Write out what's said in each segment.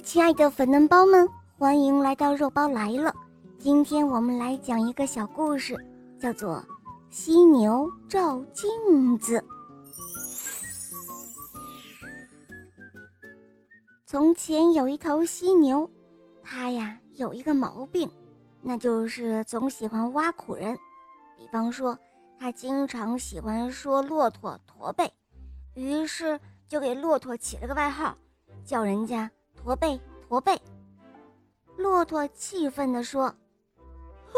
亲爱的粉嫩包们，欢迎来到肉包来了。今天我们来讲一个小故事，叫做《犀牛照镜子》。从前有一头犀牛，它呀有一个毛病，那就是总喜欢挖苦人。比方说，它经常喜欢说骆驼驼背，于是就给骆驼起了个外号，叫人家。驼背，驼背。骆驼气愤地说：“哼，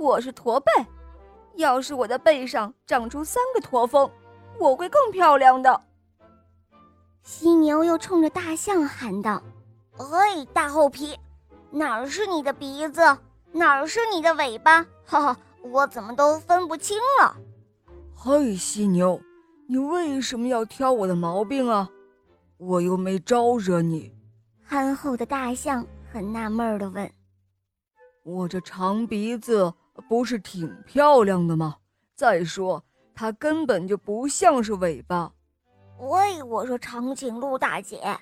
我是驼背，要是我的背上长出三个驼峰，我会更漂亮的。”犀牛又冲着大象喊道：“嘿，大厚皮，哪儿是你的鼻子，哪儿是你的尾巴？哈哈，我怎么都分不清了。”嘿，犀牛，你为什么要挑我的毛病啊？我又没招惹你。憨厚的大象很纳闷地问：“我这长鼻子不是挺漂亮的吗？再说它根本就不像是尾巴。”喂，我说长颈鹿大姐，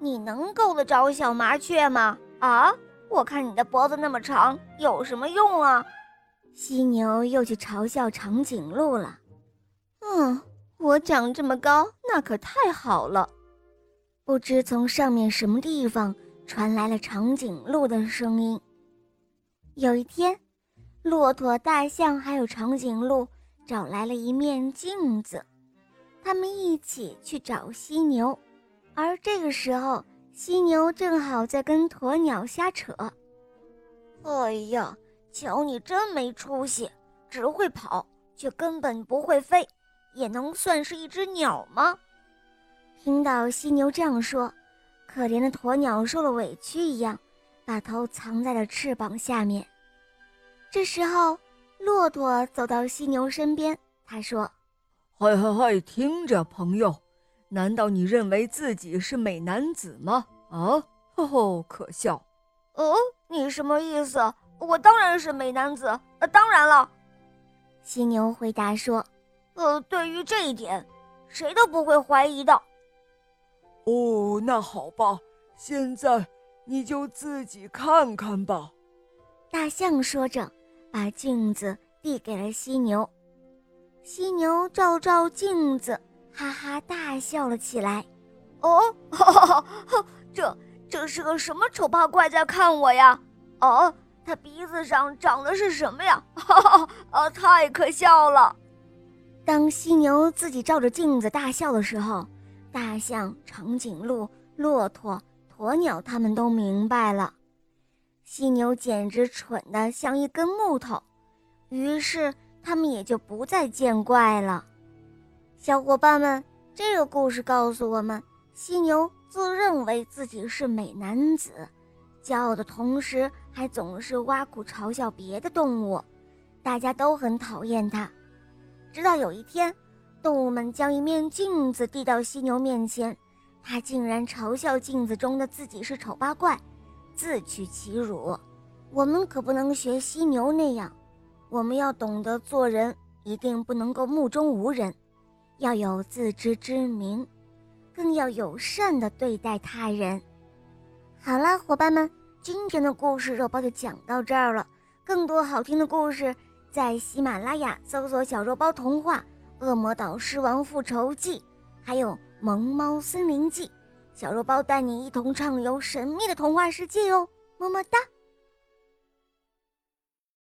你能够得着小麻雀吗？啊，我看你的脖子那么长，有什么用啊？犀牛又去嘲笑长颈鹿了。嗯，我长这么高，那可太好了。不知从上面什么地方传来了长颈鹿的声音。有一天，骆驼、大象还有长颈鹿找来了一面镜子，他们一起去找犀牛。而这个时候，犀牛正好在跟鸵鸟瞎扯。哎呀，瞧你真没出息，只会跑却根本不会飞，也能算是一只鸟吗？听到犀牛这样说，可怜的鸵鸟受了委屈一样，把头藏在了翅膀下面。这时候，骆驼走到犀牛身边，他说：“嗨嗨嗨，听着，朋友，难道你认为自己是美男子吗？啊，吼吼，可笑！哦，你什么意思？我当然是美男子，呃，当然了。”犀牛回答说：“呃，对于这一点，谁都不会怀疑的。”哦，那好吧，现在你就自己看看吧。”大象说着，把镜子递给了犀牛。犀牛照照镜子，哈哈大笑了起来。“哦，哈哈哈，这这是个什么丑八怪在看我呀？哦，他鼻子上长的是什么呀？哈哈，啊，太可笑了！”当犀牛自己照着镜子大笑的时候。大象、长颈鹿、骆驼、鸵鸟，他们都明白了，犀牛简直蠢得像一根木头，于是他们也就不再见怪了。小伙伴们，这个故事告诉我们：犀牛自认为自己是美男子，骄傲的同时还总是挖苦嘲笑别的动物，大家都很讨厌它。直到有一天。动物们将一面镜子递到犀牛面前，他竟然嘲笑镜子中的自己是丑八怪，自取其辱。我们可不能学犀牛那样，我们要懂得做人，一定不能够目中无人，要有自知之明，更要友善地对待他人。好了，伙伴们，今天的故事肉包就讲到这儿了。更多好听的故事，在喜马拉雅搜索“小肉包童话”。《恶魔岛狮王复仇记》，还有《萌猫森林记》，小肉包带你一同畅游神秘的童话世界哦！么么哒。